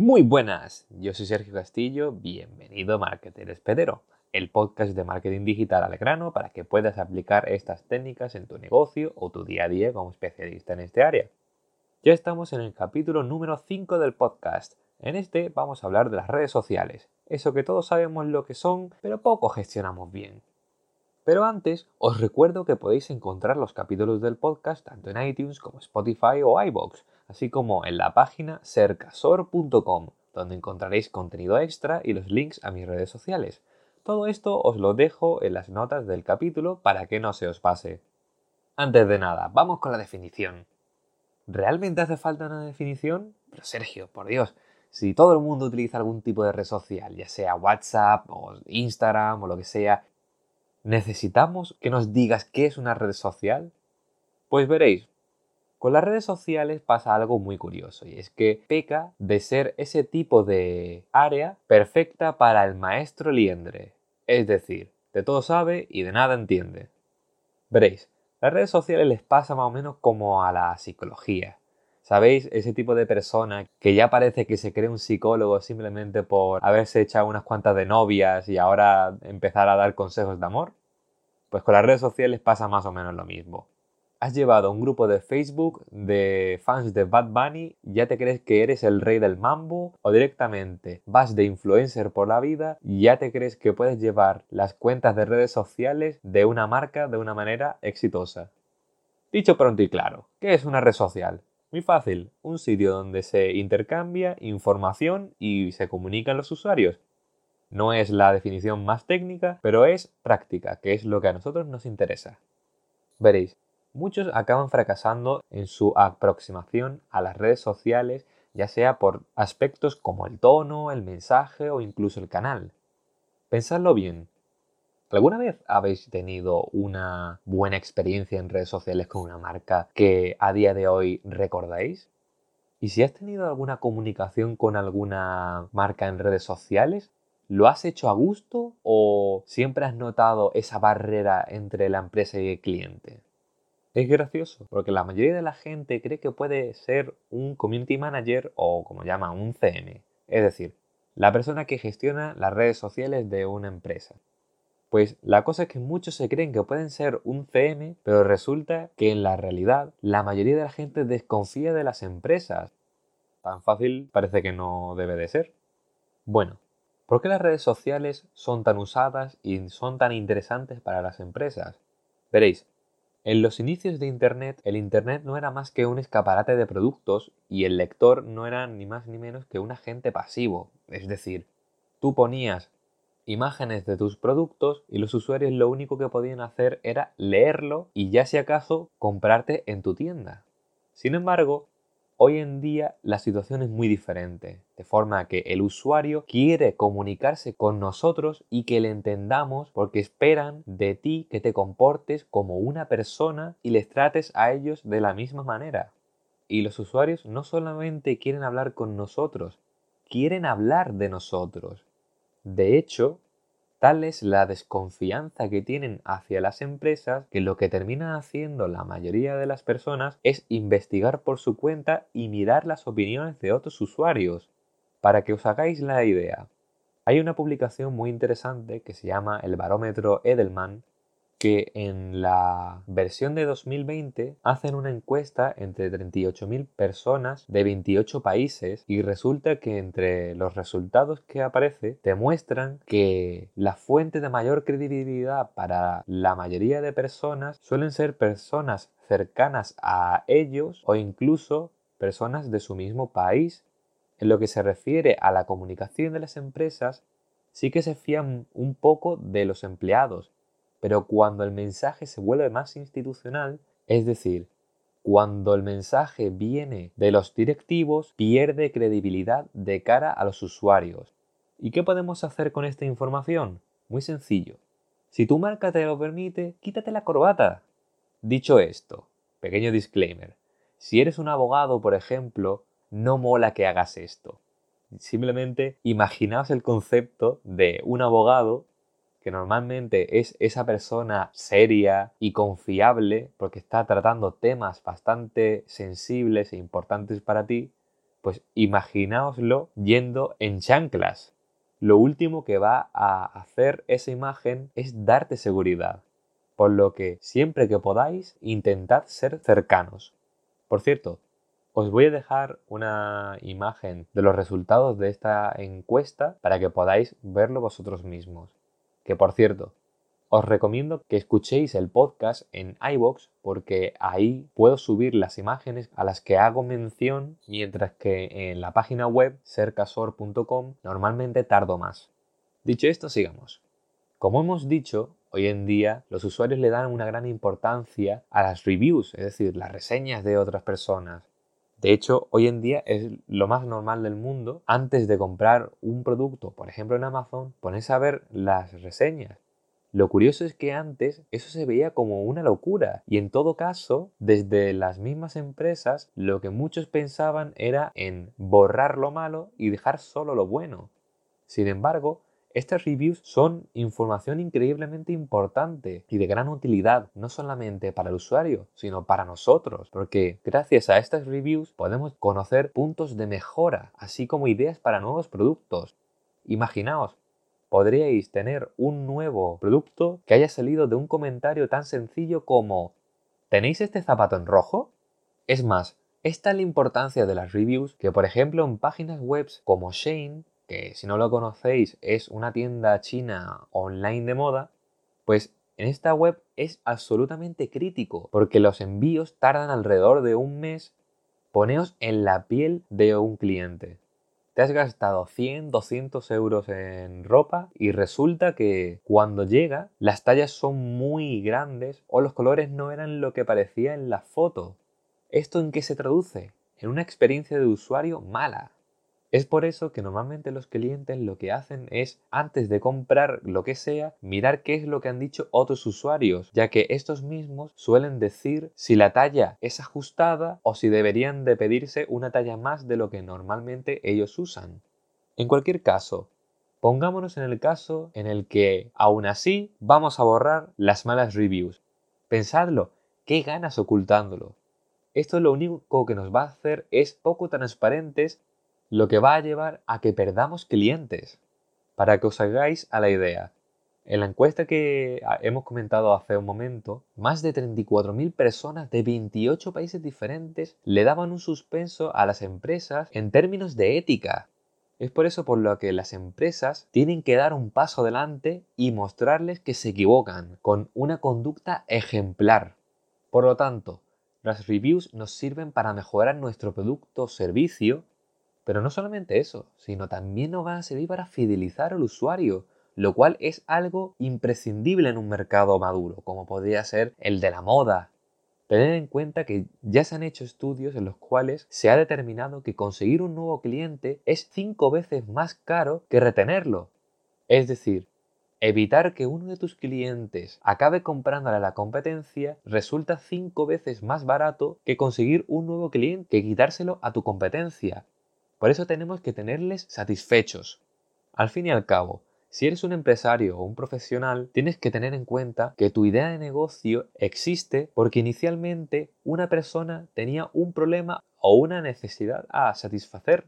Muy buenas, yo soy Sergio Castillo, bienvenido a Marketer Espedero, el podcast de marketing digital al grano para que puedas aplicar estas técnicas en tu negocio o tu día a día como especialista en este área. Ya estamos en el capítulo número 5 del podcast. En este vamos a hablar de las redes sociales, eso que todos sabemos lo que son, pero poco gestionamos bien. Pero antes, os recuerdo que podéis encontrar los capítulos del podcast tanto en iTunes como Spotify o iBox, así como en la página cercasor.com, donde encontraréis contenido extra y los links a mis redes sociales. Todo esto os lo dejo en las notas del capítulo para que no se os pase. Antes de nada, vamos con la definición. ¿Realmente hace falta una definición? Pero Sergio, por Dios, si todo el mundo utiliza algún tipo de red social, ya sea WhatsApp o Instagram o lo que sea, ¿Necesitamos que nos digas qué es una red social? Pues veréis, con las redes sociales pasa algo muy curioso y es que peca de ser ese tipo de área perfecta para el maestro liendre, es decir, de todo sabe y de nada entiende. Veréis, las redes sociales les pasa más o menos como a la psicología. ¿Sabéis? Ese tipo de persona que ya parece que se cree un psicólogo simplemente por haberse echado unas cuantas de novias y ahora empezar a dar consejos de amor. Pues con las redes sociales pasa más o menos lo mismo. Has llevado un grupo de Facebook de fans de Bad Bunny, ya te crees que eres el rey del mambo o directamente vas de influencer por la vida ya te crees que puedes llevar las cuentas de redes sociales de una marca de una manera exitosa. Dicho pronto y claro, ¿qué es una red social? Muy fácil, un sitio donde se intercambia información y se comunican los usuarios. No es la definición más técnica, pero es práctica, que es lo que a nosotros nos interesa. Veréis, muchos acaban fracasando en su aproximación a las redes sociales, ya sea por aspectos como el tono, el mensaje o incluso el canal. Pensadlo bien, ¿Alguna vez habéis tenido una buena experiencia en redes sociales con una marca que a día de hoy recordáis? Y si has tenido alguna comunicación con alguna marca en redes sociales, ¿lo has hecho a gusto o siempre has notado esa barrera entre la empresa y el cliente? Es gracioso, porque la mayoría de la gente cree que puede ser un community manager o como llaman un CM, es decir, la persona que gestiona las redes sociales de una empresa. Pues la cosa es que muchos se creen que pueden ser un CM, pero resulta que en la realidad la mayoría de la gente desconfía de las empresas. Tan fácil parece que no debe de ser. Bueno, ¿por qué las redes sociales son tan usadas y son tan interesantes para las empresas? Veréis, en los inicios de Internet, el Internet no era más que un escaparate de productos y el lector no era ni más ni menos que un agente pasivo. Es decir, tú ponías imágenes de tus productos y los usuarios lo único que podían hacer era leerlo y ya si acaso comprarte en tu tienda. Sin embargo, hoy en día la situación es muy diferente, de forma que el usuario quiere comunicarse con nosotros y que le entendamos porque esperan de ti que te comportes como una persona y les trates a ellos de la misma manera. Y los usuarios no solamente quieren hablar con nosotros, quieren hablar de nosotros. De hecho, tal es la desconfianza que tienen hacia las empresas que lo que termina haciendo la mayoría de las personas es investigar por su cuenta y mirar las opiniones de otros usuarios. Para que os hagáis la idea, hay una publicación muy interesante que se llama el barómetro Edelman que en la versión de 2020 hacen una encuesta entre 38.000 personas de 28 países y resulta que entre los resultados que aparece te muestran que la fuente de mayor credibilidad para la mayoría de personas suelen ser personas cercanas a ellos o incluso personas de su mismo país. En lo que se refiere a la comunicación de las empresas, sí que se fían un poco de los empleados, pero cuando el mensaje se vuelve más institucional, es decir, cuando el mensaje viene de los directivos, pierde credibilidad de cara a los usuarios. ¿Y qué podemos hacer con esta información? Muy sencillo. Si tu marca te lo permite, quítate la corbata. Dicho esto, pequeño disclaimer. Si eres un abogado, por ejemplo, no mola que hagas esto. Simplemente imaginaos el concepto de un abogado que normalmente es esa persona seria y confiable porque está tratando temas bastante sensibles e importantes para ti, Pues imaginaoslo yendo en chanclas. Lo último que va a hacer esa imagen es darte seguridad. Por lo que siempre que podáis, intentad ser cercanos. Por cierto, os voy a dejar una imagen de los resultados de esta encuesta para que podáis verlo vosotros mismos. Que por cierto, os recomiendo que escuchéis el podcast en iBox porque ahí puedo subir las imágenes a las que hago mención, mientras que en la página web cercasor.com normalmente tardo más. Dicho esto, sigamos. Como hemos dicho, hoy en día los usuarios le dan una gran importancia a las reviews, es decir, las reseñas de otras personas. De hecho, hoy en día es lo más normal del mundo. Antes de comprar un producto, por ejemplo en Amazon, pones a ver las reseñas. Lo curioso es que antes eso se veía como una locura y en todo caso, desde las mismas empresas, lo que muchos pensaban era en borrar lo malo y dejar solo lo bueno. Sin embargo, estas reviews son información increíblemente importante y de gran utilidad, no solamente para el usuario, sino para nosotros, porque gracias a estas reviews podemos conocer puntos de mejora, así como ideas para nuevos productos. Imaginaos, podríais tener un nuevo producto que haya salido de un comentario tan sencillo como ¿Tenéis este zapato en rojo? Es más, es tal la importancia de las reviews que, por ejemplo, en páginas web como Shane que si no lo conocéis es una tienda china online de moda, pues en esta web es absolutamente crítico porque los envíos tardan alrededor de un mes. Poneos en la piel de un cliente. Te has gastado 100, 200 euros en ropa y resulta que cuando llega las tallas son muy grandes o los colores no eran lo que parecía en la foto. ¿Esto en qué se traduce? En una experiencia de usuario mala. Es por eso que normalmente los clientes lo que hacen es, antes de comprar lo que sea, mirar qué es lo que han dicho otros usuarios, ya que estos mismos suelen decir si la talla es ajustada o si deberían de pedirse una talla más de lo que normalmente ellos usan. En cualquier caso, pongámonos en el caso en el que aún así vamos a borrar las malas reviews. Pensadlo, ¿qué ganas ocultándolo? Esto lo único que nos va a hacer es poco transparentes lo que va a llevar a que perdamos clientes. Para que os hagáis a la idea, en la encuesta que ah, hemos comentado hace un momento, más de 34.000 personas de 28 países diferentes le daban un suspenso a las empresas en términos de ética. Es por eso por lo que las empresas tienen que dar un paso adelante y mostrarles que se equivocan con una conducta ejemplar. Por lo tanto, las reviews nos sirven para mejorar nuestro producto o servicio pero no solamente eso, sino también nos van a servir para fidelizar al usuario, lo cual es algo imprescindible en un mercado maduro, como podría ser el de la moda. Tened en cuenta que ya se han hecho estudios en los cuales se ha determinado que conseguir un nuevo cliente es cinco veces más caro que retenerlo. Es decir, evitar que uno de tus clientes acabe comprándole a la competencia resulta cinco veces más barato que conseguir un nuevo cliente que quitárselo a tu competencia. Por eso tenemos que tenerles satisfechos. Al fin y al cabo, si eres un empresario o un profesional, tienes que tener en cuenta que tu idea de negocio existe porque inicialmente una persona tenía un problema o una necesidad a satisfacer.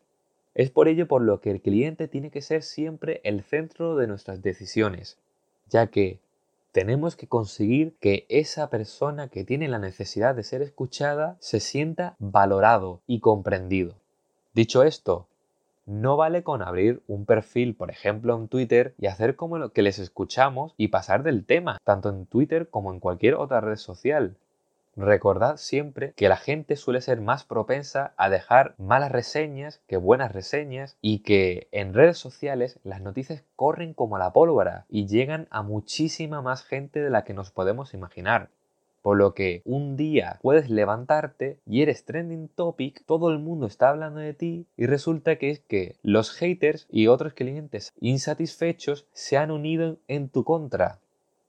Es por ello por lo que el cliente tiene que ser siempre el centro de nuestras decisiones, ya que tenemos que conseguir que esa persona que tiene la necesidad de ser escuchada se sienta valorado y comprendido. Dicho esto, no vale con abrir un perfil, por ejemplo, en Twitter y hacer como lo que les escuchamos y pasar del tema, tanto en Twitter como en cualquier otra red social. Recordad siempre que la gente suele ser más propensa a dejar malas reseñas que buenas reseñas y que en redes sociales las noticias corren como la pólvora y llegan a muchísima más gente de la que nos podemos imaginar. Por lo que un día puedes levantarte y eres trending topic, todo el mundo está hablando de ti y resulta que es que los haters y otros clientes insatisfechos se han unido en tu contra.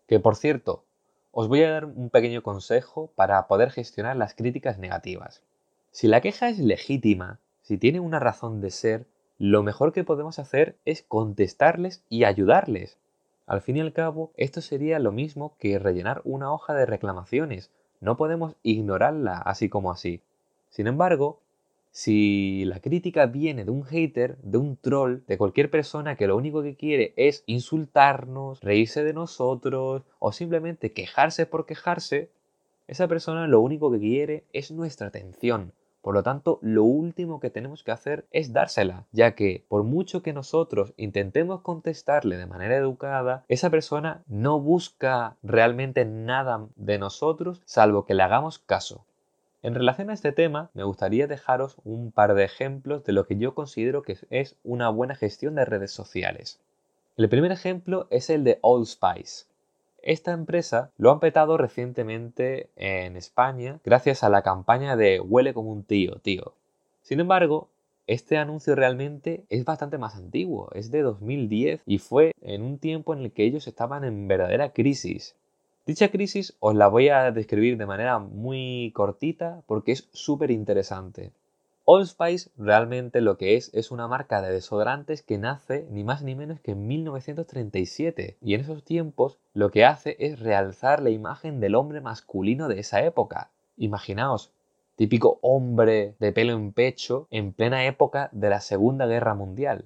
Que por cierto, os voy a dar un pequeño consejo para poder gestionar las críticas negativas. Si la queja es legítima, si tiene una razón de ser, lo mejor que podemos hacer es contestarles y ayudarles. Al fin y al cabo, esto sería lo mismo que rellenar una hoja de reclamaciones. No podemos ignorarla así como así. Sin embargo, Si la crítica viene de un hater, de un troll, de cualquier persona que lo único que quiere es insultarnos, reírse de nosotros o simplemente quejarse por quejarse, esa persona lo único que quiere es nuestra atención. Por lo tanto, lo último que tenemos que hacer es dársela, ya que por mucho que nosotros intentemos contestarle de manera educada, esa persona no busca realmente nada de nosotros salvo que le hagamos caso. En relación a este tema, me gustaría dejaros un par de ejemplos de lo que yo considero que es una buena gestión de redes sociales. El primer ejemplo es el de Old Spice. Esta empresa lo han petado recientemente en España gracias a la campaña de Huele como un tío, tío. Sin embargo, este anuncio realmente es bastante más antiguo, es de 2010 y fue en un tiempo en el que ellos estaban en verdadera crisis. Dicha crisis os la voy a describir de manera muy cortita porque es súper interesante. Old realmente lo que es es una marca de desodorantes que nace ni más ni menos que en 1937 y en esos tiempos lo que hace es realzar la imagen del hombre masculino de esa época. Imaginaos, típico hombre de pelo en pecho en plena época de la Segunda Guerra Mundial.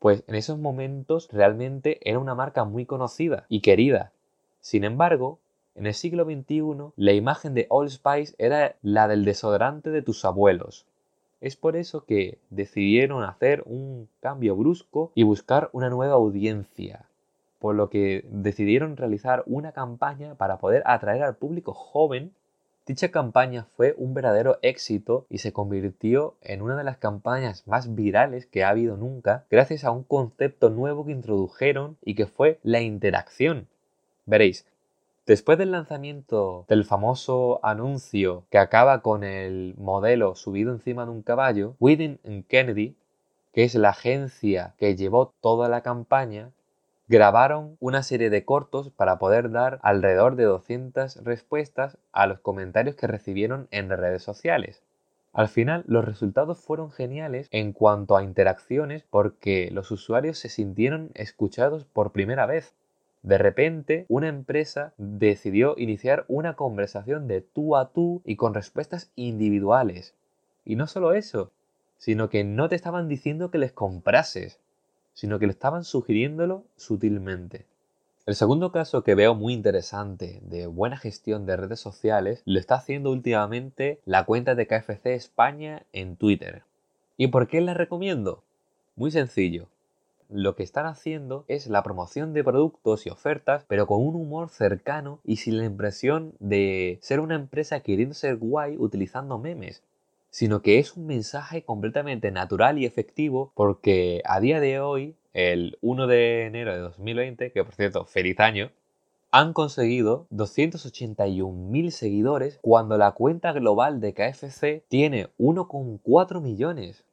Pues en esos momentos realmente era una marca muy conocida y querida sin embargo, en el siglo XXI, la imagen de Old Spice era la del desodorante de tus abuelos. Es por eso que decidieron hacer un cambio brusco y buscar una nueva audiencia, por lo que decidieron realizar una campaña para poder atraer al público joven. Dicha campaña fue un verdadero éxito y se convirtió en una de las campañas más virales que ha habido nunca, gracias a un concepto nuevo que introdujeron y que fue la interacción. Veréis, después del lanzamiento del famoso anuncio que acaba con el modelo subido encima de un caballo, Within Kennedy, que es la agencia que llevó toda la campaña, grabaron una serie de cortos para poder dar alrededor de 200 respuestas a los comentarios que recibieron en redes sociales. Al final, los resultados fueron geniales en cuanto a interacciones porque los usuarios se sintieron escuchados por primera vez. De repente, una empresa decidió iniciar una conversación de tú a tú y con respuestas individuales. Y no solo eso, sino que no te estaban diciendo que les comprases, sino que le estaban sugiriéndolo sutilmente. El segundo caso que veo muy interesante de buena gestión de redes sociales lo está haciendo últimamente la cuenta de KFC España en Twitter. ¿Y por qué la recomiendo? Muy sencillo lo que están haciendo es la promoción de productos y ofertas, pero con un humor cercano y sin la impresión de ser una empresa queriendo ser guay utilizando memes sino que es un mensaje completamente natural y efectivo porque a día de hoy, el 1 de enero de 2020, que por cierto, feliz año, han conseguido 281.000 seguidores cuando la cuenta global de KFC tiene 1,4 millones.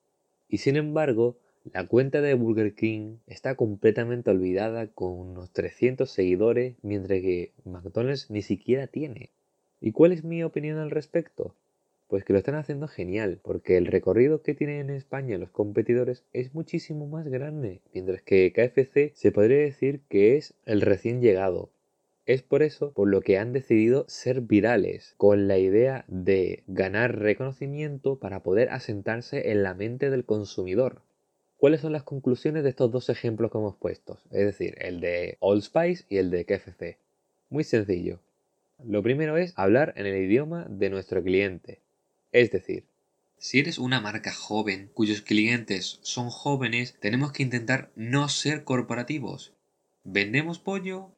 Y sin embargo, la cuenta de Burger King está completamente olvidada con unos 300 seguidores, mientras que McDonald's ni siquiera tiene. ¿Y cuál es mi opinión al respecto? Pues que lo están haciendo genial, porque el recorrido que tienen en España los competidores es muchísimo más grande, mientras que KFC se podría decir que es el recién llegado. Es por eso por lo que han decidido ser virales, con la idea de ganar reconocimiento para poder asentarse en la mente del consumidor. ¿Cuáles son las conclusiones de estos dos ejemplos que hemos puesto? Es decir, el de Old Spice y el de KFC. Muy sencillo. Lo primero es hablar en el idioma de nuestro cliente. Es decir, si eres una marca joven cuyos clientes son jóvenes, tenemos que intentar no ser corporativos. ¿Vendemos pollo?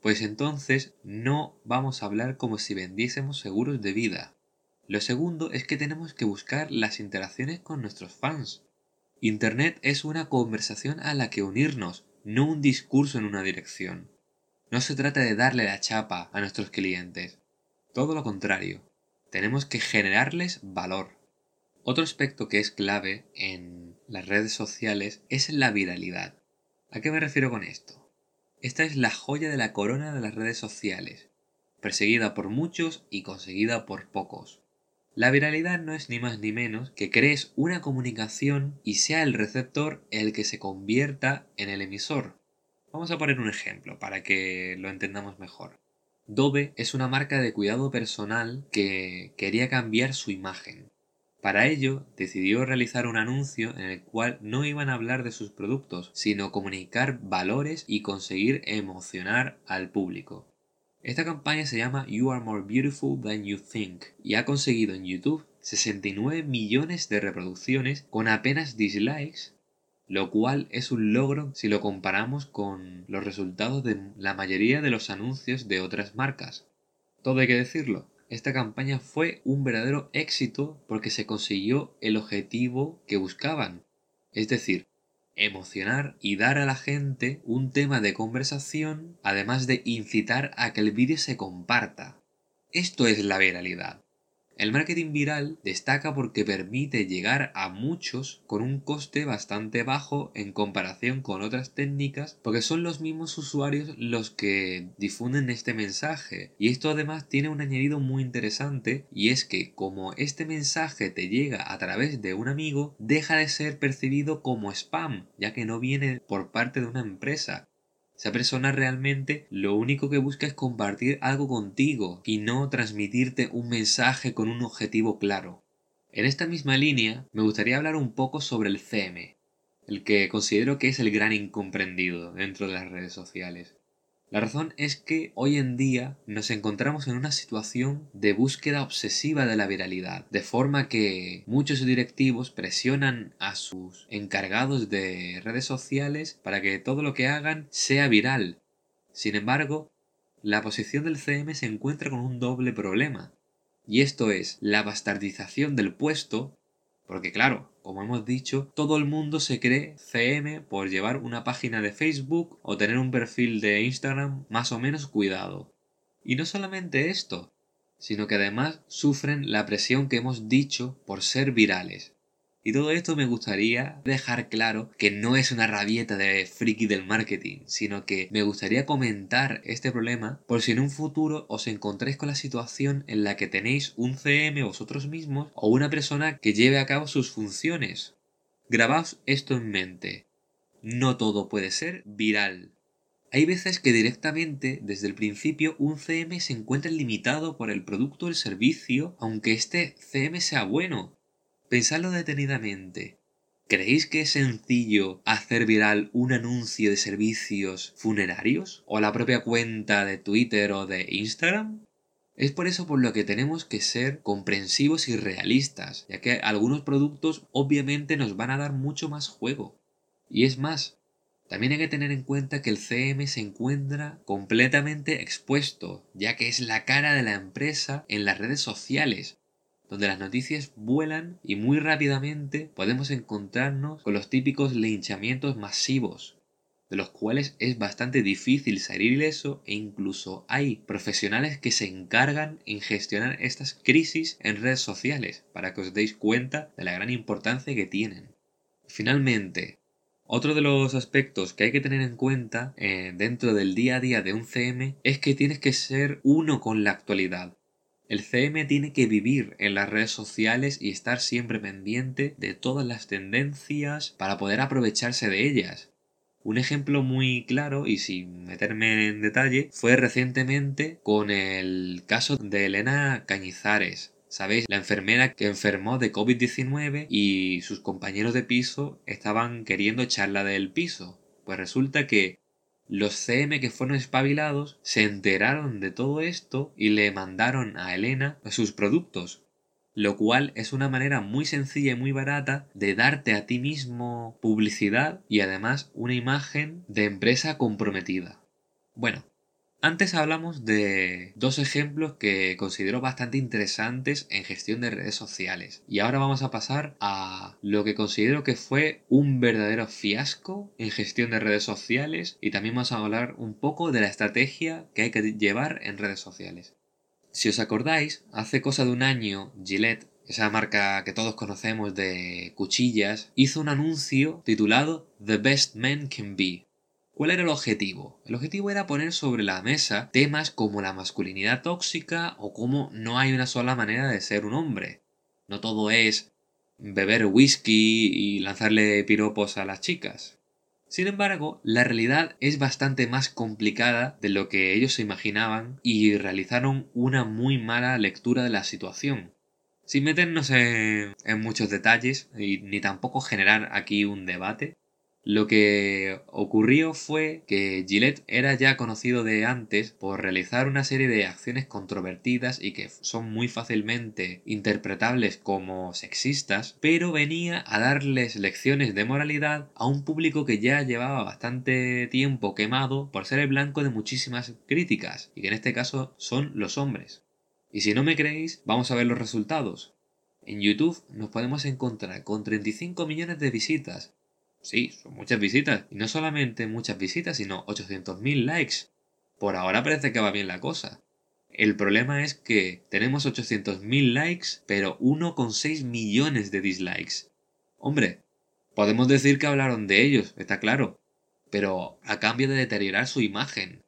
Pues entonces no vamos a hablar como si vendiésemos seguros de vida. Lo segundo es que tenemos que buscar las interacciones con nuestros fans. Internet es una conversación a la que unirnos, no un discurso en una dirección. No se trata de darle la chapa a nuestros clientes. Todo lo contrario. Tenemos que generarles valor. Otro aspecto que es clave en las redes sociales es la viralidad. ¿A qué me refiero con esto? Esta es la joya de la corona de las redes sociales, perseguida por muchos y conseguida por pocos. La viralidad no es ni más ni menos que crees una comunicación y sea el receptor el que se convierta en el emisor. Vamos a poner un ejemplo para que lo entendamos mejor. Dove es una marca de cuidado personal que quería cambiar su imagen. Para ello, decidió realizar un anuncio en el cual no iban a hablar de sus productos, sino comunicar valores y conseguir emocionar al público. Esta campaña se llama You Are More Beautiful Than You Think y ha conseguido en YouTube 69 millones de reproducciones con apenas dislikes, lo cual es un logro si lo comparamos con los resultados de la mayoría de los anuncios de otras marcas. Todo hay que decirlo, esta campaña fue un verdadero éxito porque se consiguió el objetivo que buscaban, es decir, emocionar y dar a la gente un tema de conversación, además de incitar a que el vídeo se comparta. Esto es la viralidad. El marketing viral destaca porque permite llegar a muchos con un coste bastante bajo en comparación con otras técnicas porque son los mismos usuarios los que difunden este mensaje. Y esto además tiene un añadido muy interesante y es que como este mensaje te llega a través de un amigo deja de ser percibido como spam ya que no viene por parte de una empresa esa persona realmente lo único que busca es compartir algo contigo y no transmitirte un mensaje con un objetivo claro. En esta misma línea me gustaría hablar un poco sobre el CM, el que considero que es el gran incomprendido dentro de las redes sociales. La razón es que hoy en día nos encontramos en una situación de búsqueda obsesiva de la viralidad, de forma que muchos directivos presionan a sus encargados de redes sociales para que todo lo que hagan sea viral. Sin embargo, la posición del CM se encuentra con un doble problema, y esto es la bastardización del puesto porque claro, como hemos dicho, todo el mundo se cree CM por llevar una página de Facebook o tener un perfil de Instagram más o menos cuidado. Y no solamente esto, sino que además sufren la presión que hemos dicho por ser virales. Y todo esto me gustaría dejar claro que no es una rabieta de friki del marketing, sino que me gustaría comentar este problema por si en un futuro os encontréis con la situación en la que tenéis un CM vosotros mismos o una persona que lleve a cabo sus funciones. Grabaos esto en mente. No todo puede ser viral. Hay veces que directamente, desde el principio, un CM se encuentra limitado por el producto o el servicio, aunque este CM sea bueno, Pensadlo detenidamente. ¿Creéis que es sencillo hacer viral un anuncio de servicios funerarios? ¿O la propia cuenta de Twitter o de Instagram? Es por eso por lo que tenemos que ser comprensivos y realistas, ya que algunos productos obviamente nos van a dar mucho más juego. Y es más, también hay que tener en cuenta que el CM se encuentra completamente expuesto, ya que es la cara de la empresa en las redes sociales, donde las noticias vuelan y muy rápidamente podemos encontrarnos con los típicos linchamientos masivos, de los cuales es bastante difícil salir ileso e incluso hay profesionales que se encargan en gestionar estas crisis en redes sociales para que os deis cuenta de la gran importancia que tienen. Finalmente, otro de los aspectos que hay que tener en cuenta eh, dentro del día a día de un CM es que tienes que ser uno con la actualidad. El CM tiene que vivir en las redes sociales y estar siempre pendiente de todas las tendencias para poder aprovecharse de ellas. Un ejemplo muy claro y sin meterme en detalle fue recientemente con el caso de Elena Cañizares. ¿Sabéis? La enfermera que enfermó de COVID-19 y sus compañeros de piso estaban queriendo echarla del piso. Pues resulta que los CM que fueron espabilados se enteraron de todo esto y le mandaron a Elena sus productos, lo cual es una manera muy sencilla y muy barata de darte a ti mismo publicidad y además una imagen de empresa comprometida. Bueno, antes hablamos de dos ejemplos que considero bastante interesantes en gestión de redes sociales. Y ahora vamos a pasar a lo que considero que fue un verdadero fiasco en gestión de redes sociales. Y también vamos a hablar un poco de la estrategia que hay que llevar en redes sociales. Si os acordáis, hace cosa de un año Gillette esa marca que todos conocemos de cuchillas, hizo un anuncio titulado The Best Men Can Be, ¿Cuál era el objetivo? El objetivo era poner sobre la mesa temas como la masculinidad tóxica o cómo no hay una sola manera de ser un hombre. No todo es beber whisky y lanzarle piropos a las chicas. Sin embargo, la realidad es bastante más complicada de lo que ellos se imaginaban y realizaron una muy mala lectura de la situación. Sin meternos en, en muchos detalles y ni tampoco generar aquí un debate, lo que ocurrió fue que Gillette era ya conocido de antes por realizar una serie de acciones controvertidas y que son muy fácilmente interpretables como sexistas, pero venía a darles lecciones de moralidad a un público que ya llevaba bastante tiempo quemado por ser el blanco de muchísimas críticas, y que en este caso son los hombres. Y si no me creéis, vamos a ver los resultados. En YouTube nos podemos encontrar con 35 millones de visitas, Sí, son muchas visitas. Y no solamente muchas visitas, sino 800.000 likes. Por ahora parece que va bien la cosa. El problema es que tenemos 800.000 likes, pero 1,6 millones de dislikes. Hombre, podemos decir que hablaron de ellos, está claro, pero a cambio de deteriorar su imagen.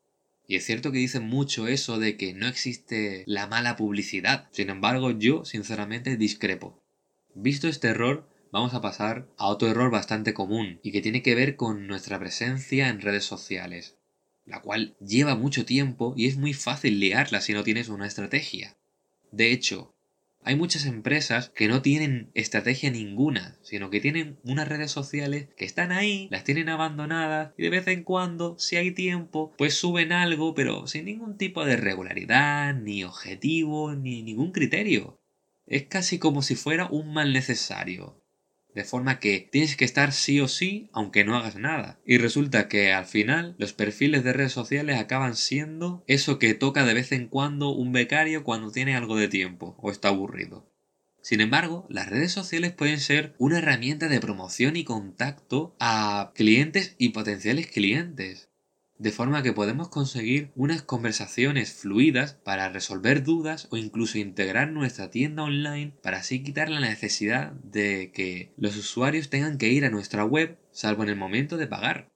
Y es cierto que dicen mucho eso de que no existe la mala publicidad. Sin embargo, yo sinceramente discrepo. Visto este error, vamos a pasar a otro error bastante común y que tiene que ver con nuestra presencia en redes sociales, la cual lleva mucho tiempo y es muy fácil liarla si no tienes una estrategia. De hecho, hay muchas empresas que no tienen estrategia ninguna, sino que tienen unas redes sociales que están ahí, las tienen abandonadas y de vez en cuando, si hay tiempo, pues suben algo, pero sin ningún tipo de regularidad, ni objetivo, ni ningún criterio. Es casi como si fuera un mal necesario. De forma que tienes que estar sí o sí aunque no hagas nada. Y resulta que al final los perfiles de redes sociales acaban siendo eso que toca de vez en cuando un becario cuando tiene algo de tiempo o está aburrido. Sin embargo, las redes sociales pueden ser una herramienta de promoción y contacto a clientes y potenciales clientes de forma que podemos conseguir unas conversaciones fluidas para resolver dudas o incluso integrar nuestra tienda online para así quitar la necesidad de que los usuarios tengan que ir a nuestra web salvo en el momento de pagar.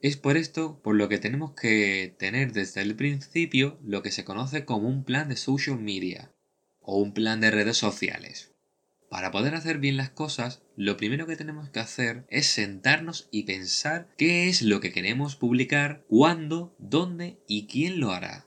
Es por esto por lo que tenemos que tener desde el principio lo que se conoce como un plan de social media o un plan de redes sociales. Para poder hacer bien las cosas, lo primero que tenemos que hacer es sentarnos y pensar qué es lo que queremos publicar, cuándo, dónde y quién lo hará.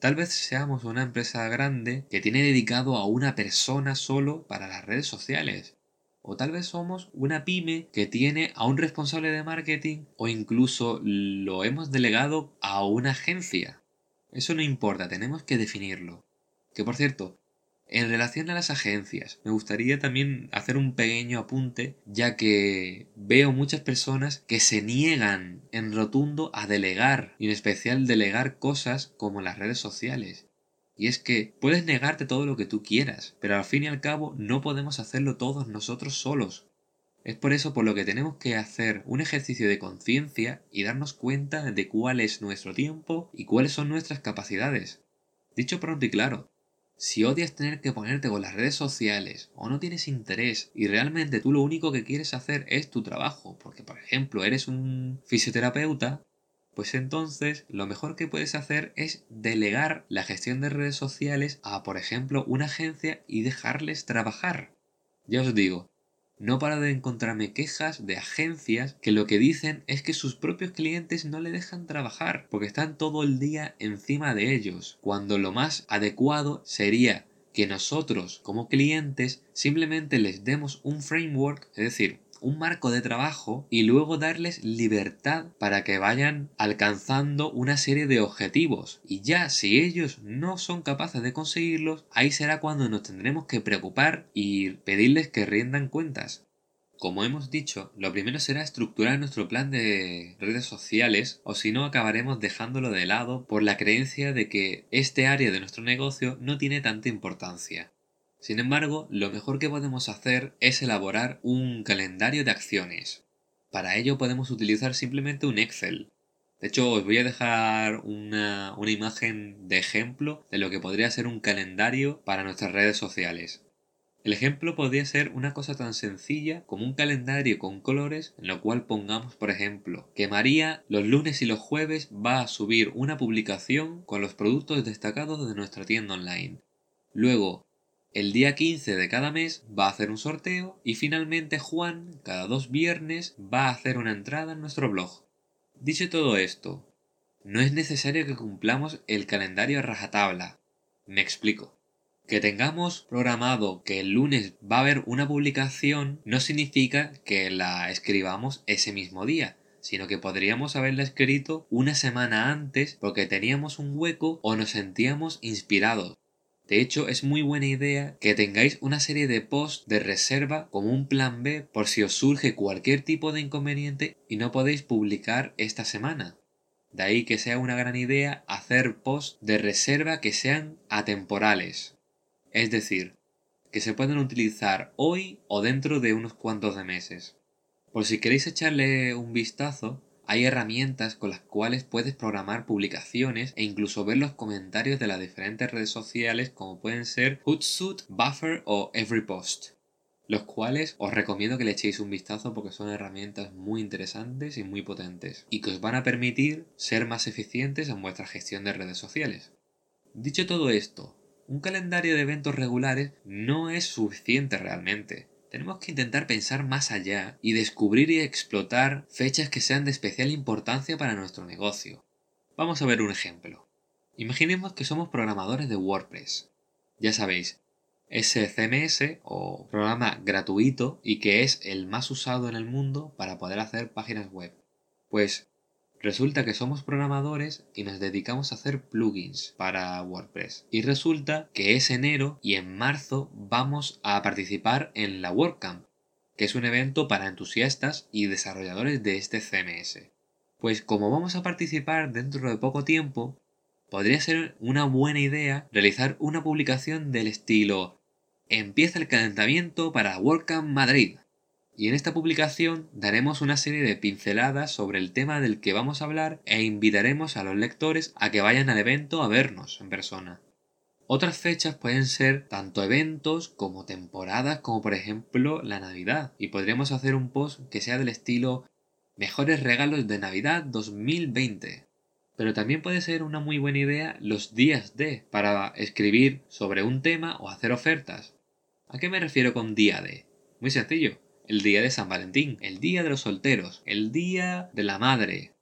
Tal vez seamos una empresa grande que tiene dedicado a una persona solo para las redes sociales. O tal vez somos una pyme que tiene a un responsable de marketing o incluso lo hemos delegado a una agencia. Eso no importa, tenemos que definirlo. Que por cierto, en relación a las agencias, me gustaría también hacer un pequeño apunte, ya que veo muchas personas que se niegan en rotundo a delegar, y en especial delegar cosas como las redes sociales. Y es que puedes negarte todo lo que tú quieras, pero al fin y al cabo no podemos hacerlo todos nosotros solos. Es por eso por lo que tenemos que hacer un ejercicio de conciencia y darnos cuenta de cuál es nuestro tiempo y cuáles son nuestras capacidades. Dicho pronto y claro, si odias tener que ponerte con las redes sociales o no tienes interés y realmente tú lo único que quieres hacer es tu trabajo, porque por ejemplo eres un fisioterapeuta, pues entonces lo mejor que puedes hacer es delegar la gestión de redes sociales a, por ejemplo, una agencia y dejarles trabajar. Ya os digo, no paro de encontrarme quejas de agencias que lo que dicen es que sus propios clientes no le dejan trabajar porque están todo el día encima de ellos, cuando lo más adecuado sería que nosotros como clientes simplemente les demos un framework, es decir, un marco de trabajo y luego darles libertad para que vayan alcanzando una serie de objetivos. Y ya si ellos no son capaces de conseguirlos, ahí será cuando nos tendremos que preocupar y pedirles que rindan cuentas. Como hemos dicho, lo primero será estructurar nuestro plan de redes sociales o si no acabaremos dejándolo de lado por la creencia de que este área de nuestro negocio no tiene tanta importancia. Sin embargo, lo mejor que podemos hacer es elaborar un calendario de acciones. Para ello podemos utilizar simplemente un Excel. De hecho, os voy a dejar una, imagen de ejemplo de lo que podría ser un calendario para nuestras redes sociales. El ejemplo podría ser una cosa tan sencilla como un calendario con colores en lo cual pongamos, por ejemplo, que María los lunes y los jueves va a subir una publicación con los productos destacados de nuestra tienda online. Luego, el día 15 de cada mes va a hacer un sorteo y finalmente Juan, cada dos viernes, va a hacer una entrada en nuestro blog. Dicho todo esto, no es necesario que cumplamos el calendario a rajatabla. Me explico. Que tengamos programado que el lunes va a haber una publicación no significa que la escribamos ese mismo día, sino que podríamos haberla escrito una semana antes porque teníamos un hueco o nos sentíamos inspirados. De hecho, es muy buena idea que tengáis una serie de posts de reserva como un plan B por si os surge cualquier tipo de inconveniente y no podéis publicar esta semana. De ahí que sea una gran idea hacer posts de reserva que sean atemporales. Es decir, que se pueden utilizar hoy o dentro de unos cuantos de meses. Por si queréis echarle un vistazo, hay herramientas con las cuales puedes programar publicaciones e incluso ver los comentarios de las diferentes redes sociales como pueden ser Hootsuite, Buffer o Everypost, los cuales os recomiendo que le echéis un vistazo porque son herramientas muy interesantes y muy potentes y que os van a permitir ser más eficientes en vuestra gestión de redes sociales. Dicho todo esto, un calendario de eventos regulares no es suficiente realmente. Tenemos que intentar pensar más allá y descubrir y explotar fechas que sean de especial importancia para nuestro negocio. Vamos a ver un ejemplo. Imaginemos que somos programadores de WordPress. Ya sabéis, ese CMS o programa gratuito y que es el más usado en el mundo para poder hacer páginas web. Pues Resulta que somos programadores y nos dedicamos a hacer plugins para WordPress. Y resulta que es enero y en marzo vamos a participar en la WordCamp, que es un evento para entusiastas y desarrolladores de este CMS. Pues como vamos a participar dentro de poco tiempo, podría ser una buena idea realizar una publicación del estilo Empieza el calentamiento para WordCamp Madrid y en esta publicación daremos una serie de pinceladas sobre el tema del que vamos a hablar e invitaremos a los lectores a que vayan al evento a vernos en persona. Otras fechas pueden ser tanto eventos como temporadas como por ejemplo la Navidad y podríamos hacer un post que sea del estilo Mejores regalos de Navidad 2020. Pero también puede ser una muy buena idea los días de para escribir sobre un tema o hacer ofertas. ¿A qué me refiero con día de? Muy sencillo el día de San Valentín, el día de los solteros, el día de la madre.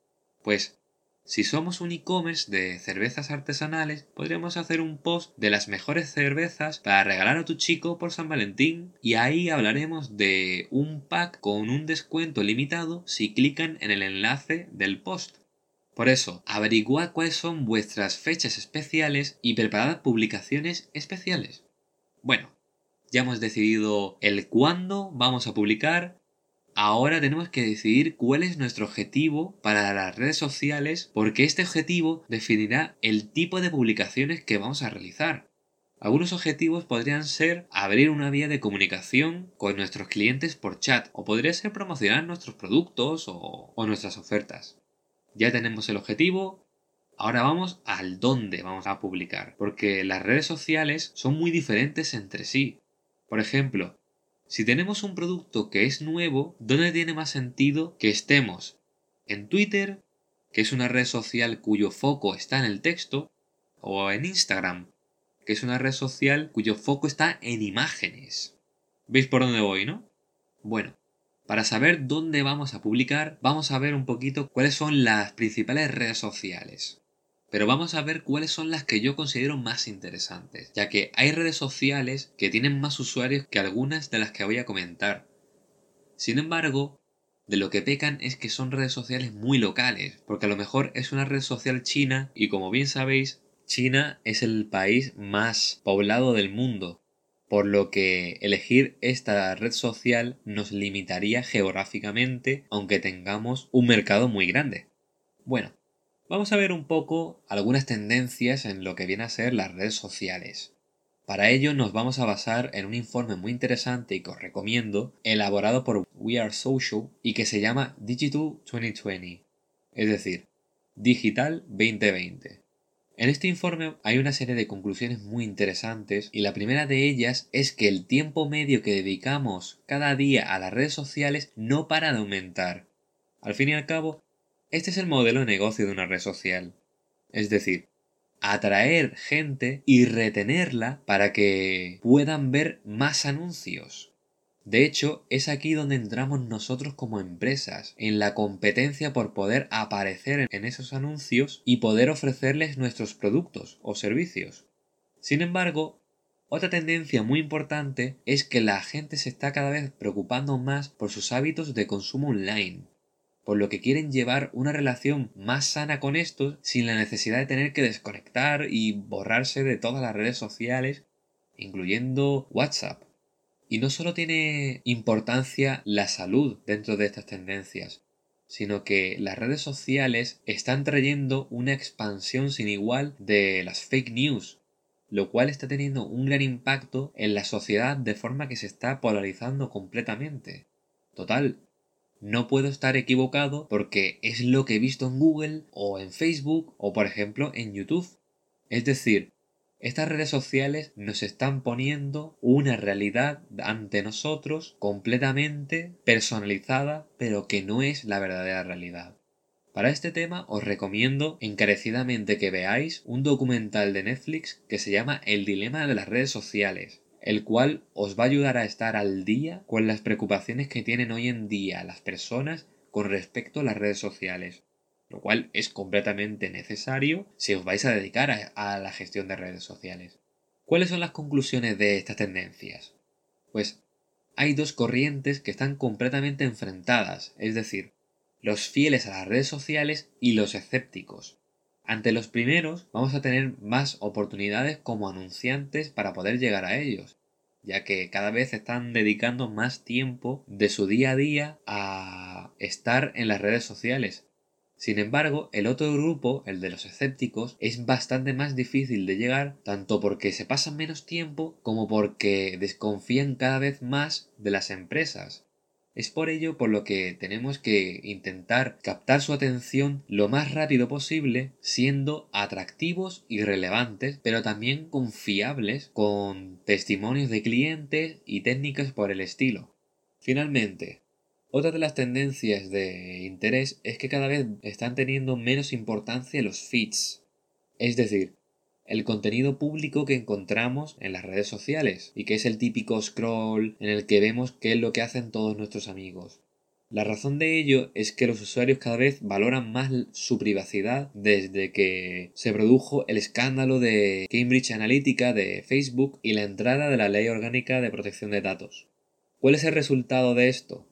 Pues, si somos un e-commerce de cervezas artesanales, podríamos hacer un post de las mejores cervezas para regalar a tu chico por San Valentín y ahí hablaremos de un pack con un descuento limitado si clican en el enlace del post. Por eso, averiguad cuáles son vuestras fechas especiales y preparad publicaciones especiales. Bueno, ya hemos decidido el cuándo vamos a publicar. Ahora tenemos que decidir cuál es nuestro objetivo para las redes sociales porque este objetivo definirá el tipo de publicaciones que vamos a realizar. Algunos objetivos podrían ser abrir una vía de comunicación con nuestros clientes por chat o podría ser promocionar nuestros productos o, nuestras ofertas. Ya tenemos el objetivo, Ahora vamos al dónde vamos a publicar, porque las redes sociales son muy diferentes entre sí. Por ejemplo, si tenemos un producto que es nuevo, ¿dónde tiene más sentido que estemos? ¿En Twitter, que es una red social cuyo foco está en el texto? ¿O en Instagram, que es una red social cuyo foco está en imágenes? ¿Veis por dónde voy, no? Bueno, para saber dónde vamos a publicar, vamos a ver un poquito cuáles son las principales redes sociales. Pero vamos a ver cuáles son las que yo considero más interesantes, ya que hay redes sociales que tienen más usuarios que algunas de las que voy a comentar. Sin embargo, de lo que pecan es que son redes sociales muy locales, porque a lo mejor es una red social china y como bien sabéis, China es el país más poblado del mundo, por lo que elegir esta red social nos limitaría geográficamente aunque tengamos un mercado muy grande. Bueno, Vamos a ver un poco algunas tendencias en lo que viene a ser las redes sociales. Para ello nos vamos a basar en un informe muy interesante y que os recomiendo, elaborado por We Are Social y que se llama Digital 2020, es decir, Digital 2020. En este informe hay una serie de conclusiones muy interesantes y la primera de ellas es que el tiempo medio que dedicamos cada día a las redes sociales no para de aumentar. Al fin y al cabo, este es el modelo de negocio de una red social. Es decir, atraer gente y retenerla para que puedan ver más anuncios. De hecho, es aquí donde entramos nosotros como empresas, en la competencia por poder aparecer en esos anuncios y poder ofrecerles nuestros productos o servicios. Sin embargo, Otra tendencia muy importante es que la gente se está cada vez preocupando más por sus hábitos de consumo online, por lo que quieren llevar una relación más sana con estos sin la necesidad de tener que desconectar y borrarse de todas las redes sociales, incluyendo WhatsApp. Y no solo tiene importancia la salud dentro de estas tendencias, sino que las redes sociales están trayendo una expansión sin igual de las fake news, lo cual está teniendo un gran impacto en la sociedad de forma que se está polarizando completamente. Total, no puedo estar equivocado porque es lo que he visto en Google o en Facebook o por ejemplo en YouTube. Es decir, estas redes sociales nos están poniendo una realidad ante nosotros completamente personalizada pero que no es la verdadera realidad. Para este tema os recomiendo encarecidamente que veáis un documental de Netflix que se llama El dilema de las redes sociales, el cual os va a ayudar a estar al día con las preocupaciones que tienen hoy en día las personas con respecto a las redes sociales, lo cual es completamente necesario si os vais a dedicar a, la gestión de redes sociales. ¿Cuáles son las conclusiones de estas tendencias? Pues hay dos corrientes que están completamente enfrentadas, es decir, los fieles a las redes sociales y los escépticos. Ante los primeros vamos a tener más oportunidades como anunciantes para poder llegar a ellos, ya que cada vez están dedicando más tiempo de su día a día a estar en las redes sociales. Sin embargo, el otro grupo, el de los escépticos, es bastante más difícil de llegar, tanto porque se pasan menos tiempo como porque desconfían cada vez más de las empresas. Es por ello por lo que tenemos que intentar captar su atención lo más rápido posible, siendo atractivos y relevantes, pero también confiables con testimonios de clientes y técnicas por el estilo. Finalmente, otra de las tendencias de interés es que cada vez están teniendo menos importancia los feeds, es decir, el contenido público que encontramos en las redes sociales y que es el típico scroll en el que vemos qué es lo que hacen todos nuestros amigos. La razón de ello es que los usuarios cada vez valoran más su privacidad desde que se produjo el escándalo de Cambridge Analytica de Facebook y la entrada de la Ley Orgánica de Protección de Datos. ¿Cuál es el resultado de esto?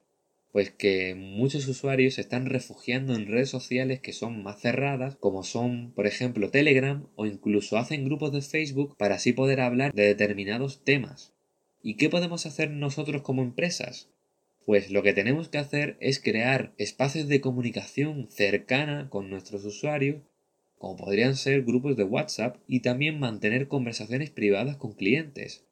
Pues que muchos usuarios se están refugiando en redes sociales que son más cerradas, como son, por ejemplo, Telegram, o incluso hacen grupos de Facebook para así poder hablar de determinados temas. ¿Y qué podemos hacer nosotros como empresas? Pues lo que tenemos que hacer es crear espacios de comunicación cercana con nuestros usuarios, como podrían ser grupos de WhatsApp, y también mantener conversaciones privadas con clientes.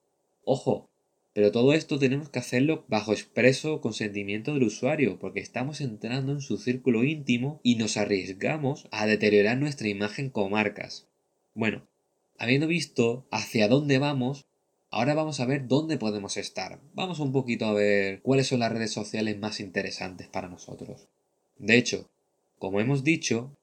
Ojo, pero todo esto tenemos que hacerlo bajo expreso consentimiento del usuario, porque estamos entrando en su círculo íntimo y nos arriesgamos a deteriorar nuestra imagen como marcas. Bueno, habiendo visto hacia dónde vamos, ahora vamos a ver dónde podemos estar. Vamos un poquito a ver cuáles son las redes sociales más interesantes para nosotros. De hecho, como hemos dicho,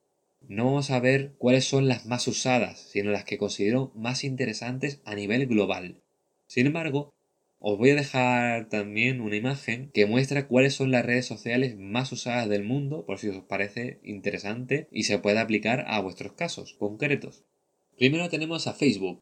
no vamos a ver cuáles son las más usadas, sino las que considero más interesantes a nivel global. Sin embargo, os voy a dejar también una imagen que muestra cuáles son las redes sociales más usadas del mundo, por si os parece interesante y se puede aplicar a vuestros casos concretos. Primero tenemos a Facebook,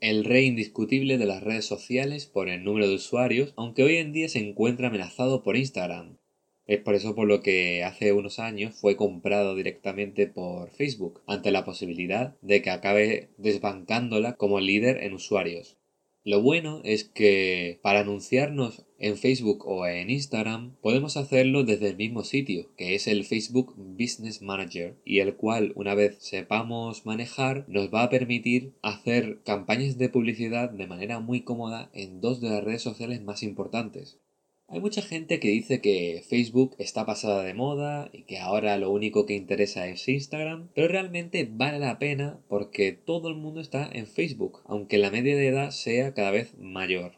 el rey indiscutible de las redes sociales por el número de usuarios, aunque hoy en día se encuentra amenazado por Instagram. Es por eso por lo que hace unos años fue comprado directamente por Facebook, ante la posibilidad de que acabe desbancándola como líder en usuarios. Lo bueno es que para anunciarnos en Facebook o en Instagram podemos hacerlo desde el mismo sitio, que es el Facebook Business Manager, y el cual una vez sepamos manejar nos va a permitir hacer campañas de publicidad de manera muy cómoda en dos de las redes sociales más importantes, hay mucha gente que dice que Facebook está pasada de moda y que ahora lo único que interesa es Instagram, pero realmente vale la pena porque todo el mundo está en Facebook, aunque la media de edad sea cada vez mayor.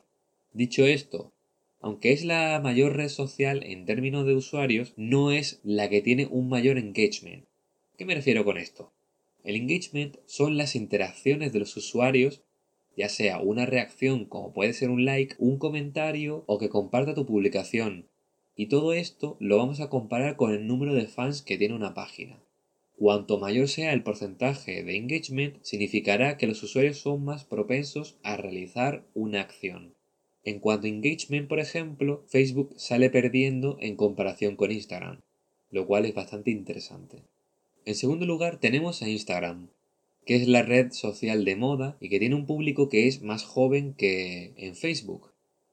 Dicho esto, aunque es la mayor red social en términos de usuarios, no es la que tiene un mayor engagement. ¿Qué me refiero con esto? El engagement son las interacciones de los usuarios ya sea una reacción como puede ser un like, un comentario o que comparta tu publicación. Y todo esto lo vamos a comparar con el número de fans que tiene una página. Cuanto mayor sea el porcentaje de engagement, significará que los usuarios son más propensos a realizar una acción. En cuanto a engagement, por ejemplo, Facebook sale perdiendo en comparación con Instagram, lo cual es bastante interesante. En segundo lugar tenemos a Instagram, que es la red social de moda y que tiene un público que es más joven que en Facebook.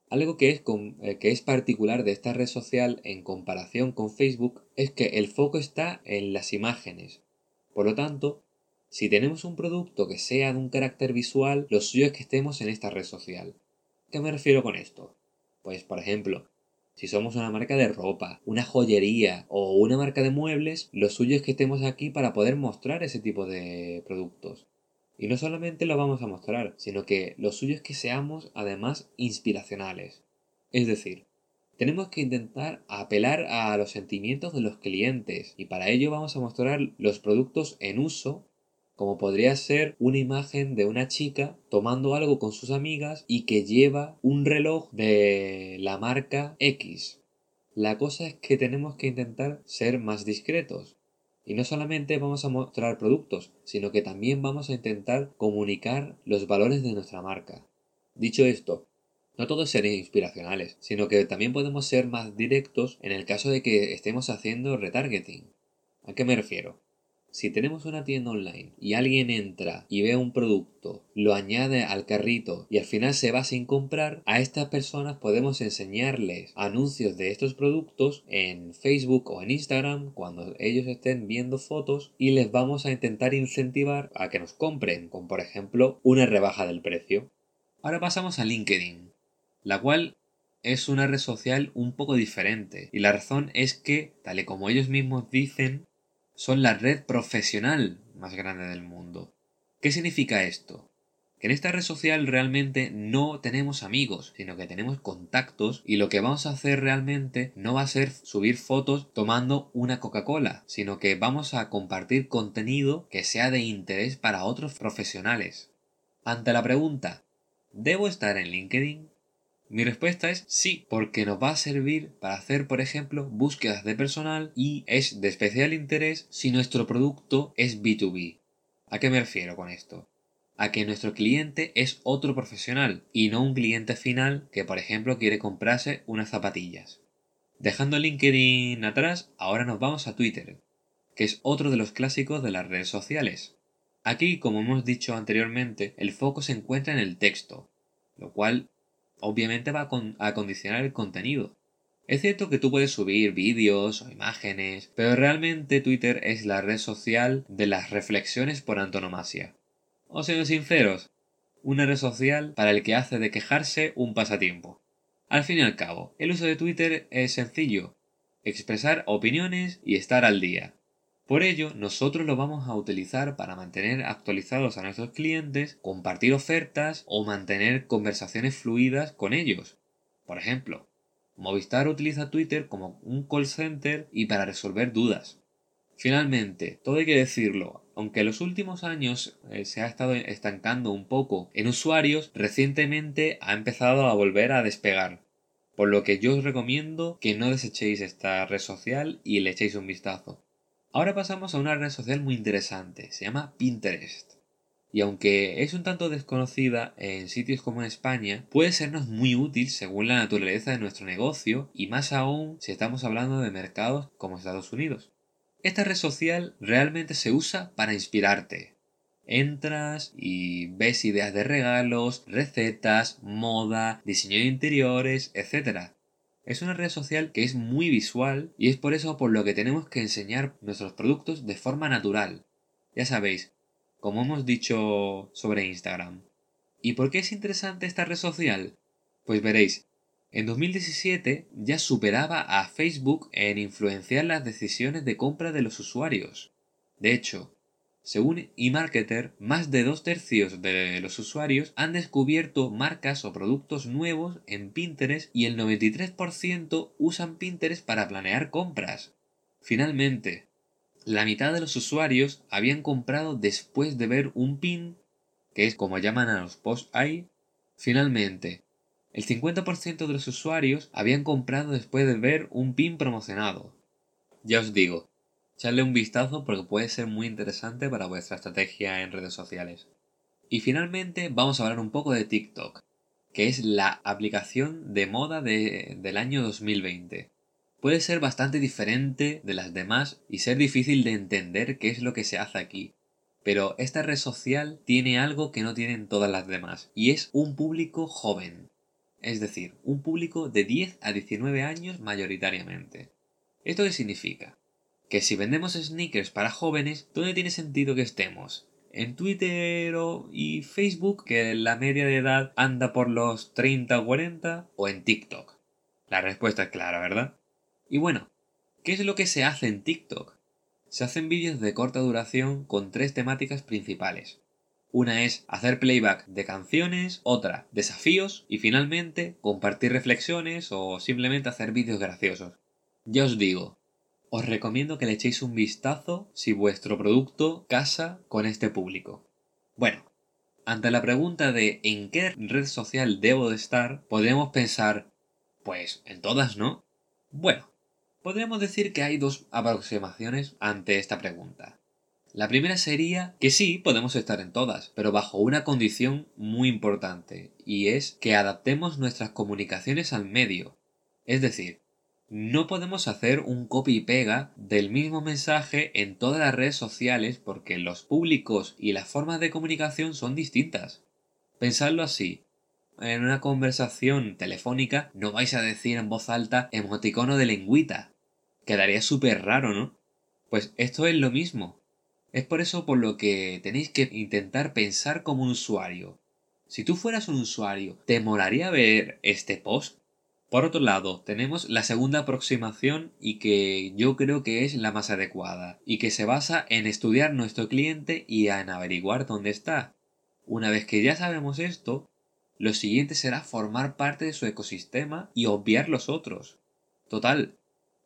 Algo que es, eh, que es, particular de esta red social en comparación con Facebook es que el foco está en las imágenes. Por lo tanto, si tenemos un producto que sea de un carácter visual, lo suyo es que estemos en esta red social. ¿Qué me refiero con esto? Pues, por ejemplo, si somos una marca de ropa, una joyería o una marca de muebles, lo suyo es que estemos aquí para poder mostrar ese tipo de productos. Y no solamente lo vamos a mostrar, sino que lo suyo es que seamos además inspiracionales. Es decir, tenemos que intentar apelar a los sentimientos de los clientes y para ello vamos a mostrar los productos en uso como podría ser una imagen de una chica tomando algo con sus amigas y que lleva un reloj de la marca X. La cosa es que tenemos que intentar ser más discretos. Y no solamente vamos a mostrar productos, sino que también vamos a intentar comunicar los valores de nuestra marca. Dicho esto, no todos serían inspiracionales, sino que también podemos ser más directos en el caso de que estemos haciendo retargeting. ¿A qué me refiero? Si tenemos una tienda online y alguien entra y ve un producto, lo añade al carrito y al final se va sin comprar, a estas personas podemos enseñarles anuncios de estos productos en Facebook o en Instagram cuando ellos estén viendo fotos y les vamos a intentar incentivar a que nos compren, con por ejemplo una rebaja del precio. Ahora pasamos a LinkedIn, la cual es una red social un poco diferente y la razón es que, tal y como ellos mismos dicen, son la red profesional más grande del mundo. ¿Qué significa esto? Que en esta red social realmente no tenemos amigos, sino que tenemos contactos y lo que vamos a hacer realmente no va a ser subir fotos tomando una Coca-Cola, sino que vamos a compartir contenido que sea de interés para otros profesionales. Ante la pregunta, ¿debo estar en LinkedIn? Mi respuesta es sí, porque nos va a servir para hacer, por ejemplo, búsquedas de personal y es de especial interés si nuestro producto es B2B. ¿A qué me refiero con esto? A que nuestro cliente es otro profesional y no un cliente final que, por ejemplo, quiere comprarse unas zapatillas. Dejando LinkedIn atrás, ahora nos vamos a Twitter, que es otro de los clásicos de las redes sociales. Aquí, como hemos dicho anteriormente, el foco se encuentra en el texto, lo cual obviamente va a, condicionar el contenido. Es cierto que tú puedes subir vídeos o imágenes, pero realmente Twitter es la red social de las reflexiones por antonomasia. O sean sinceros, una red social para el que hace de quejarse un pasatiempo. Al fin y al cabo, el uso de Twitter es sencillo, expresar opiniones y estar al día. Por ello, nosotros lo vamos a utilizar para mantener actualizados a nuestros clientes, compartir ofertas o mantener conversaciones fluidas con ellos. Por ejemplo, Movistar utiliza Twitter como un call center y para resolver dudas. Finalmente, todo hay que decirlo, aunque en los últimos años eh, se ha estado estancando un poco en usuarios, recientemente ha empezado a volver a despegar. Por lo que yo os recomiendo que no desechéis esta red social y le echéis un vistazo. Ahora pasamos a una red social muy interesante, se llama Pinterest. Y aunque es un tanto desconocida en sitios como en España, puede sernos muy útil según la naturaleza de nuestro negocio y más aún si estamos hablando de mercados como Estados Unidos. Esta red social realmente se usa para inspirarte. Entras y ves ideas de regalos, recetas, moda, diseño de interiores, etc. Es una red social que es muy visual y es por eso por lo que tenemos que enseñar nuestros productos de forma natural. Ya sabéis, como hemos dicho sobre Instagram. ¿Y por qué es interesante esta red social? Pues veréis, en 2017 ya superaba a Facebook en influenciar las decisiones de compra de los usuarios. De hecho, según eMarketer, más de dos tercios de los usuarios han descubierto marcas o productos nuevos en Pinterest y el 93% usan Pinterest para planear compras. Finalmente, la mitad de los usuarios habían comprado después de ver un pin, que es como llaman a los post ahí. Finalmente, el 50% de los usuarios habían comprado después de ver un pin promocionado. Ya os digo, echadle un vistazo porque puede ser muy interesante para vuestra estrategia en redes sociales. Y finalmente vamos a hablar un poco de TikTok, que es la aplicación de moda del año 2020. Puede ser bastante diferente de las demás y ser difícil de entender qué es lo que se hace aquí. Pero esta red social tiene algo que no tienen todas las demás, y es un público joven. Es decir, un público de 10 a 19 años mayoritariamente. ¿Esto qué significa? Que si vendemos sneakers para jóvenes, ¿dónde tiene sentido que estemos? en Twitter y Facebook, que la media de edad anda por los 30 o 40, o en TikTok. La respuesta es clara, ¿verdad? Y bueno, ¿qué es lo que se hace en TikTok? Se hacen vídeos de corta duración con tres temáticas principales. Una es hacer playback de canciones, otra desafíos y finalmente compartir reflexiones o simplemente hacer vídeos graciosos. Ya os digo, os recomiendo que le echéis un vistazo si vuestro producto casa con este público. Bueno, ante la pregunta de ¿en qué red social debo de estar? podríamos pensar, pues en todas, ¿no? Bueno, podríamos decir que hay dos aproximaciones ante esta pregunta. La primera sería que sí, podemos estar en todas, pero bajo una condición muy importante, y es que adaptemos nuestras comunicaciones al medio. Es decir, no podemos hacer un copy y pega del mismo mensaje en todas las redes sociales porque los públicos y las formas de comunicación son distintas. Pensadlo así. En una conversación telefónica no vais a decir en voz alta emoticono de lengüita. Quedaría súper raro, ¿no? Pues esto es lo mismo. Es por eso por lo que tenéis que intentar pensar como un usuario. Si tú fueras un usuario, ¿te molaría ver este post? Por otro lado, tenemos la segunda aproximación y que yo creo que es la más adecuada, y que se basa en estudiar nuestro cliente y en averiguar dónde está. Una vez que ya sabemos esto, lo siguiente será formar parte de su ecosistema y obviar los otros. Total,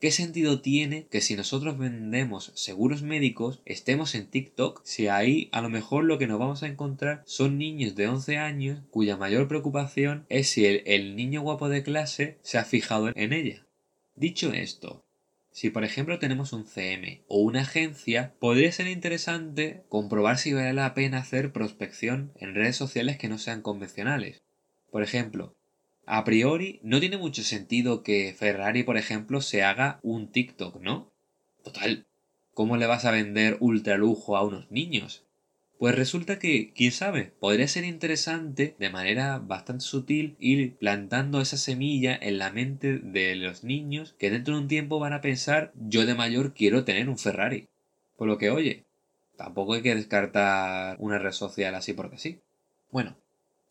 ¿Qué sentido tiene que si nosotros vendemos seguros médicos estemos en TikTok si ahí a lo mejor lo que nos vamos a encontrar son niños de 11 años cuya mayor preocupación es si el, niño guapo de clase se ha fijado en ella? Dicho esto, si por ejemplo tenemos un CM o una agencia, podría ser interesante comprobar si vale la pena hacer prospección en redes sociales que no sean convencionales. Por ejemplo, a priori no tiene mucho sentido que Ferrari, por ejemplo, se haga un TikTok, ¿no? Total, ¿cómo le vas a vender ultra lujo a unos niños? Pues resulta que, quién sabe, podría ser interesante de manera bastante sutil ir plantando esa semilla en la mente de los niños que dentro de un tiempo van a pensar yo de mayor quiero tener un Ferrari. Por lo que oye, tampoco hay que descartar una red social así porque sí. Bueno,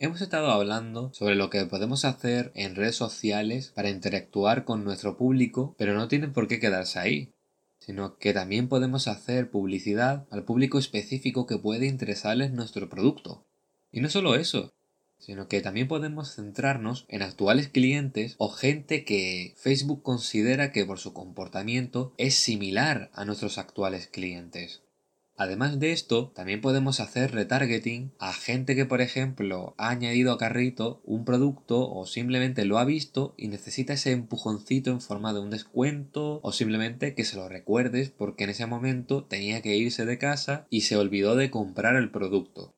Hemos estado hablando sobre lo que podemos hacer en redes sociales para interactuar con nuestro público, pero no tienen por qué quedarse ahí, sino que también podemos hacer publicidad al público específico que puede interesarles nuestro producto. Y no solo eso, sino que también podemos centrarnos en actuales clientes o gente que Facebook considera que por su comportamiento es similar a nuestros actuales clientes. Además de esto, también podemos hacer retargeting a gente que, por ejemplo, ha añadido a carrito un producto o simplemente lo ha visto y necesita ese empujoncito en forma de un descuento o simplemente que se lo recuerdes porque en ese momento tenía que irse de casa y se olvidó de comprar el producto.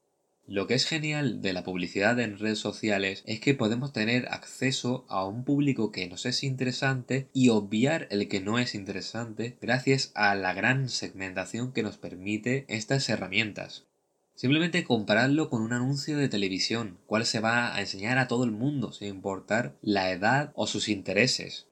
Lo que es genial de la publicidad en redes sociales es que podemos tener acceso a un público que nos es interesante y obviar el que no es interesante gracias a la gran segmentación que nos permite estas herramientas. Simplemente compararlo con un anuncio de televisión, cual se va a enseñar a todo el mundo sin importar la edad o sus intereses.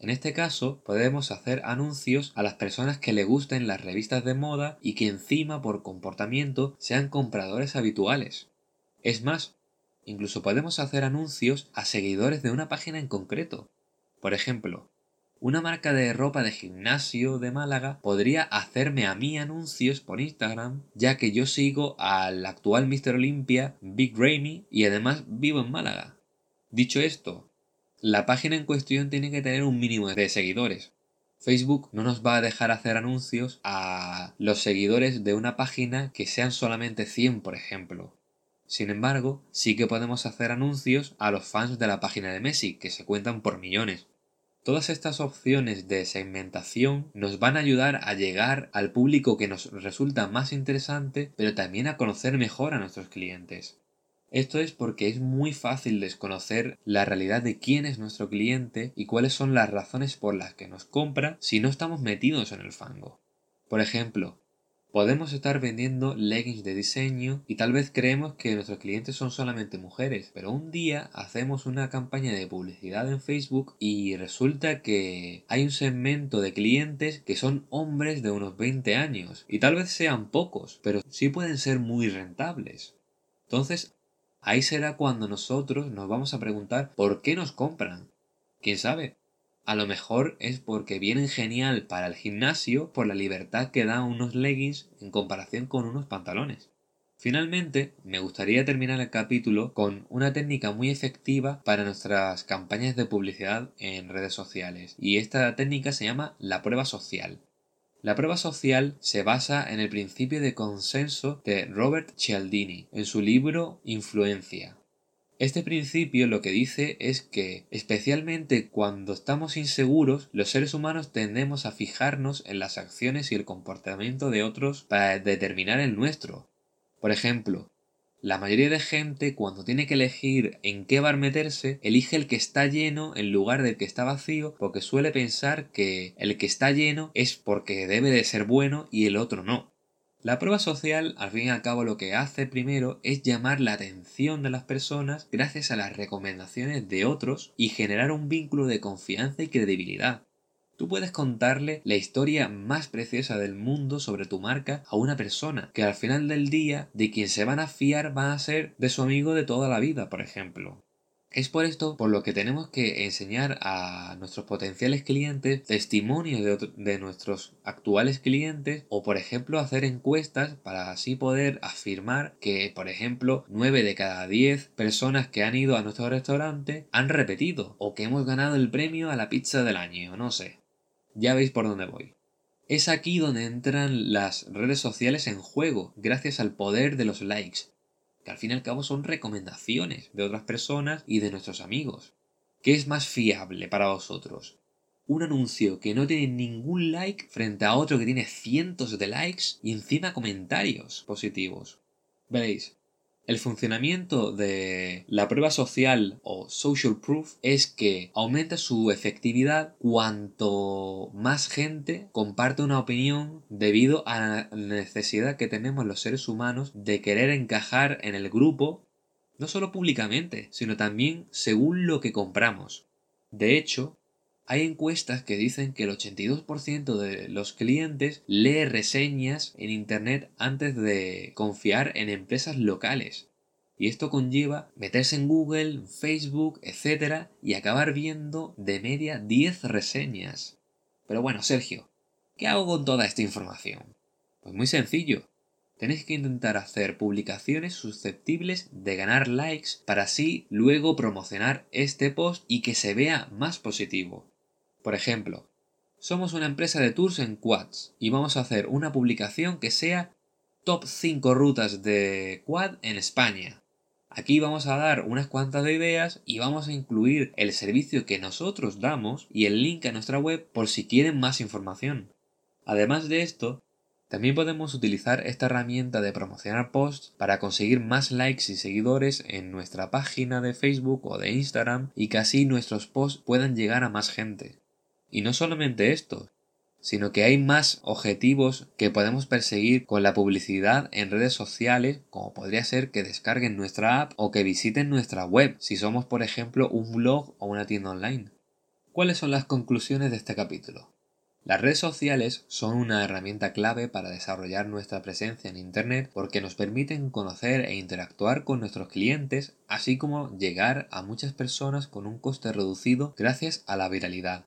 En este caso, podemos hacer anuncios a las personas que le gusten las revistas de moda y que encima por comportamiento sean compradores habituales. Es más, incluso podemos hacer anuncios a seguidores de una página en concreto. Por ejemplo, una marca de ropa de gimnasio de Málaga podría hacerme a mí anuncios por Instagram, ya que yo sigo al actual Mr. Olympia, Big Ramy, y además vivo en Málaga. Dicho esto, la página en cuestión tiene que tener un mínimo de seguidores. Facebook no nos va a dejar hacer anuncios a los seguidores de una página que sean solamente 100, por ejemplo. Sin embargo, sí que podemos hacer anuncios a los fans de la página de Messi, que se cuentan por millones. Todas estas opciones de segmentación nos van a ayudar a llegar al público que nos resulta más interesante, pero también a conocer mejor a nuestros clientes. Esto es porque es muy fácil desconocer la realidad de quién es nuestro cliente y cuáles son las razones por las que nos compra si no estamos metidos en el fango. Por ejemplo, Podemos estar vendiendo leggings de diseño y tal vez creemos que nuestros clientes son solamente mujeres, pero un día hacemos una campaña de publicidad en Facebook y resulta que hay un segmento de clientes que son hombres de unos 20 años y tal vez sean pocos, pero sí pueden ser muy rentables. Entonces, ahí será cuando nosotros nos vamos a preguntar por qué nos compran. ¿Quién sabe? A lo mejor es porque vienen genial para el gimnasio por la libertad que dan unos leggings en comparación con unos pantalones. Finalmente, me gustaría terminar el capítulo con una técnica muy efectiva para nuestras campañas de publicidad en redes sociales, y esta técnica se llama la prueba social. La prueba social se basa en el principio de consenso de Robert Cialdini en su libro Influencia, este principio lo que dice es que, especialmente cuando estamos inseguros, los seres humanos tendemos a fijarnos en las acciones y el comportamiento de otros para determinar el nuestro. Por ejemplo, la mayoría de gente cuando tiene que elegir en qué bar meterse, elige el que está lleno en lugar del que está vacío porque suele pensar que el que está lleno es porque debe de ser bueno y el otro no. La prueba social, al fin y al cabo, lo que hace primero es llamar la atención de las personas gracias a las recomendaciones de otros y generar un vínculo de confianza y credibilidad. Tú puedes contarle la historia más preciosa del mundo sobre tu marca a una persona que al final del día de quien se van a fiar va a ser de su amigo de toda la vida, por ejemplo. Es por esto por lo que tenemos que enseñar a nuestros potenciales clientes testimonios de, nuestros actuales clientes o por ejemplo hacer encuestas para así poder afirmar que por ejemplo 9 de cada 10 personas que han ido a nuestro restaurante han repetido o que hemos ganado el premio a la pizza del año, no sé. Ya veis por dónde voy. Es aquí donde entran las redes sociales en juego, gracias al poder de los likes al fin y al cabo son recomendaciones de otras personas y de nuestros amigos. ¿Qué es más fiable para vosotros? Un anuncio que no tiene ningún like frente a otro que tiene cientos de likes y encima comentarios positivos. Veréis, el funcionamiento de la prueba social o social proof es que aumenta su efectividad cuanto más gente comparte una opinión debido a la necesidad que tenemos los seres humanos de querer encajar en el grupo, no solo públicamente, sino también según lo que compramos. De hecho, hay encuestas que dicen que el 82% de los clientes lee reseñas en Internet antes de confiar en empresas locales. Y esto conlleva meterse en Google, Facebook, etc. y acabar viendo de media 10 reseñas. Pero bueno, Sergio, ¿qué hago con toda esta información? Pues muy sencillo. Tenéis que intentar hacer publicaciones susceptibles de ganar likes para así luego promocionar este post y que se vea más positivo. Por ejemplo, somos una empresa de tours en quads y vamos a hacer una publicación que sea top 5 rutas de quad en España. Aquí vamos a dar unas cuantas de ideas y vamos a incluir el servicio que nosotros damos y el link a nuestra web por si quieren más información. Además de esto, también podemos utilizar esta herramienta de promocionar posts para conseguir más likes y seguidores en nuestra página de Facebook o de Instagram y que así nuestros posts puedan llegar a más gente. Y no solamente esto, sino que hay más objetivos que podemos perseguir con la publicidad en redes sociales, como podría ser que descarguen nuestra app o que visiten nuestra web, si somos por ejemplo un blog o una tienda online. ¿Cuáles son las conclusiones de este capítulo? Las redes sociales son una herramienta clave para desarrollar nuestra presencia en Internet porque nos permiten conocer e interactuar con nuestros clientes, así como llegar a muchas personas con un coste reducido gracias a la viralidad.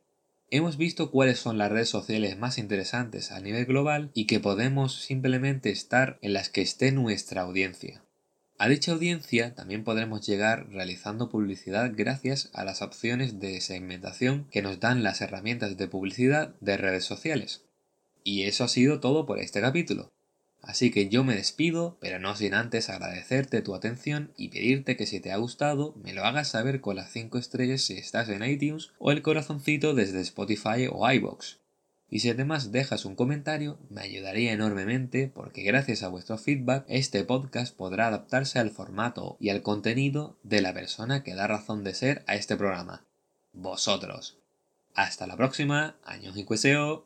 Hemos visto cuáles son las redes sociales más interesantes a nivel global y que podemos simplemente estar en las que esté nuestra audiencia. A dicha audiencia también podremos llegar realizando publicidad gracias a las opciones de segmentación que nos dan las herramientas de publicidad de redes sociales. Y eso ha sido todo por este capítulo. Así que yo me despido, pero no sin antes agradecerte tu atención y pedirte que si te ha gustado me lo hagas saber con las 5 estrellas si estás en iTunes o el corazoncito desde Spotify o iBox. Y si además dejas un comentario, me ayudaría enormemente porque gracias a vuestro feedback este podcast podrá adaptarse al formato y al contenido de la persona que da razón de ser a este programa. Vosotros. Hasta la próxima, años y cueseo.